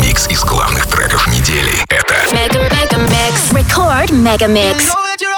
Микс из главных треков недели. Это Мегамикс. Record Мегамикс. You know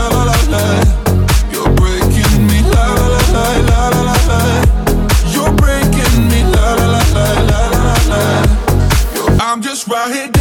right here.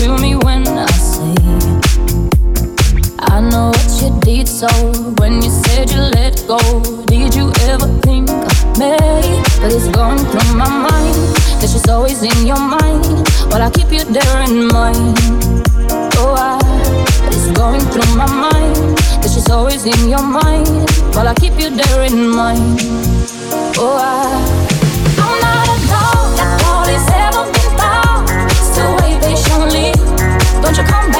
to me when I sleep. I know what you did, so when you said you let go, did you ever think of me? But it's gone through my mind that she's always in your mind. Well, I keep you there in mind. Oh, I. It's going through my mind that she's always in your mind. Well, I keep you there in mind. Oh, I. I'm not a. and you come back